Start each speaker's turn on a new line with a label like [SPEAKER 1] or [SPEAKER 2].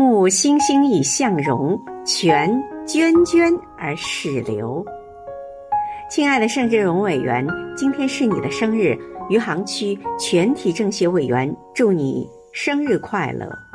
[SPEAKER 1] 木欣欣以向荣泉涓涓而始流。亲爱的盛志荣委员今天是你的生日余杭区全体政协委员祝你生日快乐。